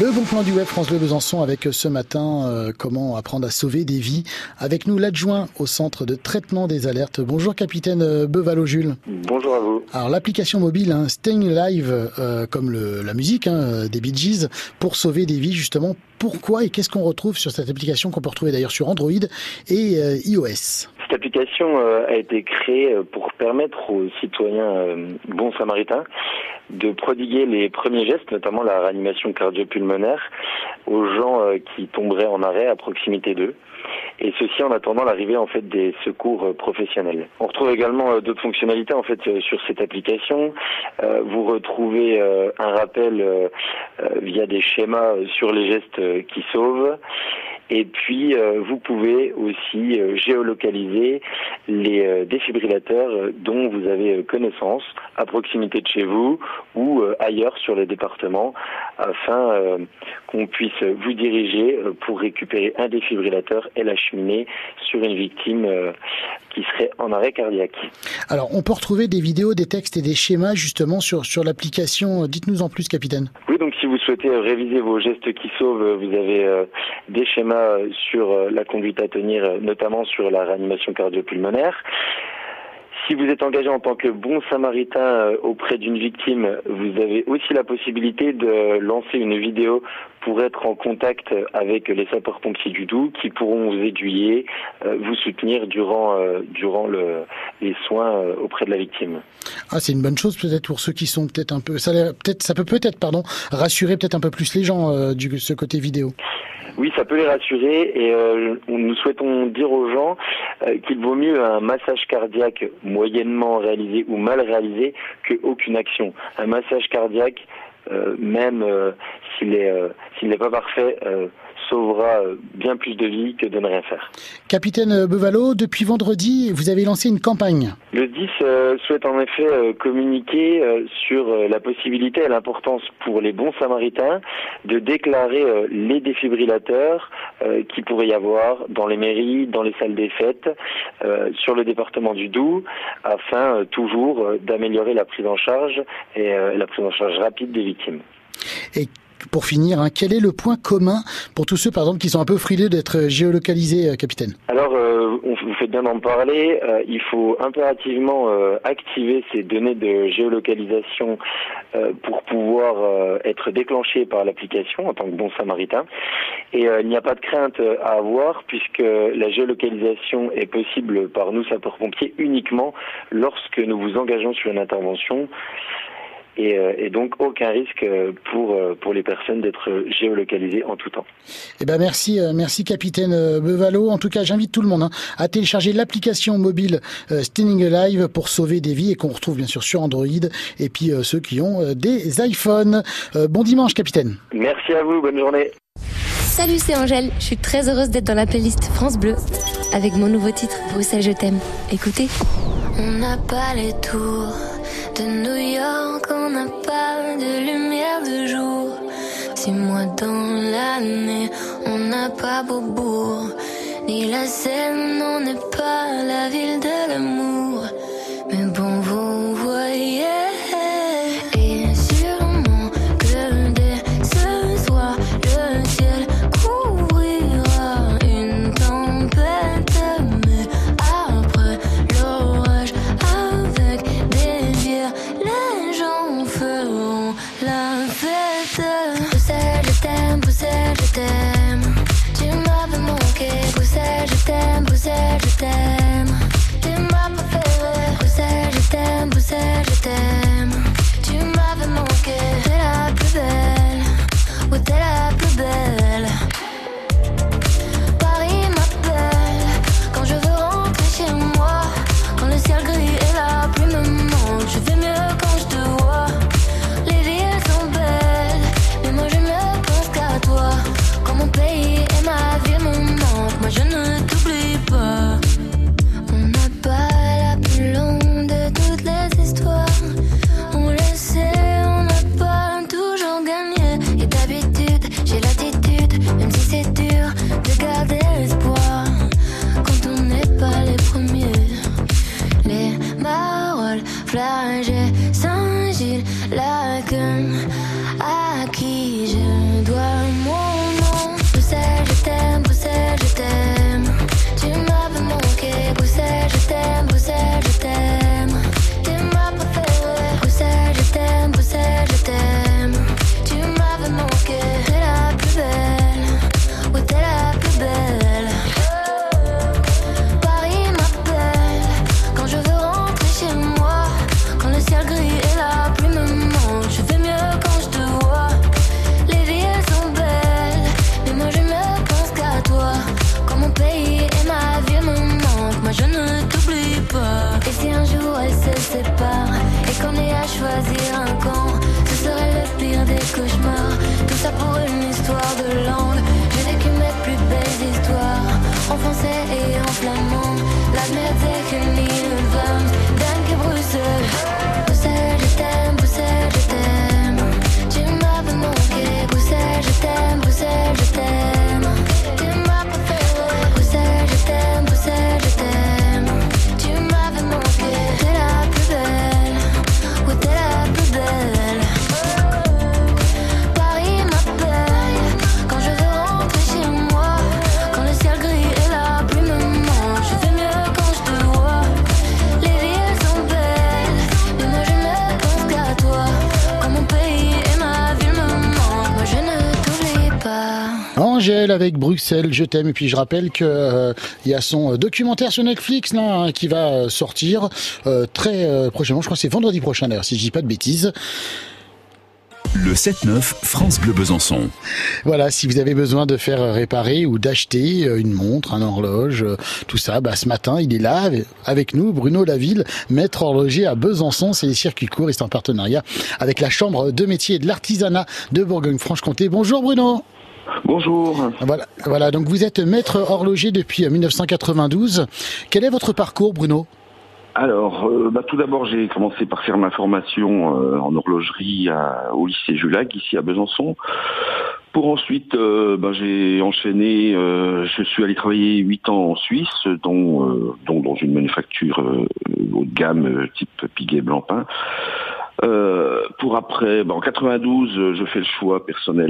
Le bon plan du web France Bleu Besançon avec euh, ce matin euh, comment apprendre à sauver des vies. Avec nous l'adjoint au centre de traitement des alertes. Bonjour capitaine euh, Bevalo Jules. Bonjour à vous. Alors l'application mobile hein, Staying Live euh, comme le, la musique hein, des Bee Gees pour sauver des vies justement. Pourquoi et qu'est-ce qu'on retrouve sur cette application qu'on peut retrouver d'ailleurs sur Android et euh, iOS? Cette application euh, a été créée euh, pour permettre aux citoyens euh, bons samaritains de prodiguer les premiers gestes, notamment la réanimation cardio-pulmonaire, aux gens euh, qui tomberaient en arrêt à proximité d'eux. Et ceci en attendant l'arrivée en fait des secours euh, professionnels. On retrouve également euh, d'autres fonctionnalités en fait sur cette application. Vous retrouvez un rappel via des schémas sur les gestes qui sauvent. Et puis, euh, vous pouvez aussi euh, géolocaliser les euh, défibrillateurs dont vous avez connaissance à proximité de chez vous ou ailleurs sur le département afin qu'on puisse vous diriger pour récupérer un défibrillateur et l'acheminer sur une victime qui serait en arrêt cardiaque. Alors on peut retrouver des vidéos, des textes et des schémas justement sur, sur l'application. Dites-nous en plus capitaine. Oui, si vous souhaitez euh, réviser vos gestes qui sauvent, euh, vous avez euh, des schémas sur la conduite à tenir, notamment sur la réanimation cardio-pulmonaire. Si vous êtes engagé en tant que bon samaritain auprès d'une victime, vous avez aussi la possibilité de lancer une vidéo pour être en contact avec les sapeurs-pompiers du Doubs qui pourront vous aiguiller, euh, vous soutenir durant, euh, durant le, les soins euh, auprès de la victime. Ah, c'est une bonne chose peut-être pour ceux qui sont peut-être un peu, ça, peut-être, ça peut peut-être, pardon, rassurer peut-être un peu plus les gens euh, du ce côté vidéo. Oui, ça peut les rassurer et euh, nous souhaitons dire aux gens euh, qu'il vaut mieux un massage cardiaque moyennement réalisé ou mal réalisé qu'aucune action. Un massage cardiaque, même euh, s'il est euh, s'il n'est pas parfait, euh, sauvera bien plus de vies que de ne rien faire. Capitaine Bevalo, depuis vendredi, vous avez lancé une campagne. Le 10 euh, souhaite en effet euh, communiquer euh, sur la possibilité et l'importance pour les bons samaritains de déclarer les défibrillateurs qui pourrait y avoir dans les mairies, dans les salles des fêtes, sur le département du Doubs, afin toujours d'améliorer la prise en charge et la prise en charge rapide des victimes. Et pour finir, hein, quel est le point commun pour tous ceux, par exemple, qui sont un peu frileux d'être géolocalisés, euh, capitaine Alors, euh, vous faites bien d'en parler. Euh, il faut impérativement activer ces données de géolocalisation pour pouvoir être déclenché par l'application en tant que bon samaritain. Et il n'y a pas de crainte à avoir puisque la géolocalisation est possible par nous sapeurs-pompiers uniquement lorsque nous vous engageons sur une intervention. Et, euh, et donc aucun risque euh, pour, euh, pour les personnes d'être géolocalisées en tout temps. Eh ben merci, euh, merci capitaine euh, Bevalo. En tout cas, j'invite tout le monde hein, à télécharger l'application mobile euh, Standing Alive pour sauver des vies et qu'on retrouve bien sûr sur Android. Et puis euh, ceux qui ont euh, des iPhones. Euh, bon dimanche, capitaine. Merci à vous, bonne journée. Salut, c'est Angèle. Je suis très heureuse d'être dans la playlist France Bleu avec mon nouveau titre Bruxelles, je t'aime. Écoutez. On n'a pas les tours de New York, on n'a pas de lumière de jour. Six mois dans l'année, on n'a pas Beaubourg, ni la Seine, on n'est pas la ville de l'amour. Mais bon, vous fête. Bruxelles, je t'aime, je. Tu m'avais manqué, je t'aime, je t'aime. Saint-Gilles, la à qui j'ai second leave love Avec Bruxelles, je t'aime. Et puis je rappelle qu'il il y a son documentaire sur Netflix là, hein, qui va sortir très prochainement. Je crois que c'est vendredi prochain d'ailleurs, si je dis pas de bêtises. Le 7-9, France Bleu Besançon. Voilà, si vous avez besoin de faire réparer ou d'acheter euh, une montre, un horloge, euh, tout ça, bah, ce matin, il est là avec nous, Bruno Laville, maître horloger à Besançon. C'est les circuits courts et c'est en partenariat avec la Chambre de métier et de l'artisanat de Bourgogne-Franche-Comté. Bonjour Bruno. Bonjour. Voilà, voilà, donc vous êtes maître horloger depuis 1992. Euh, Quel est votre parcours, Bruno? Alors, euh, bah, tout d'abord, j'ai commencé par faire ma formation euh, en horlogerie au lycée Julac, ici à Besançon. Pour ensuite, euh, bah, j'ai enchaîné, je suis allé travailler huit ans en Suisse, dont, dans une manufacture haut de gamme type Piguet Blancpain. pour après, bah, en 92, je fais le choix personnel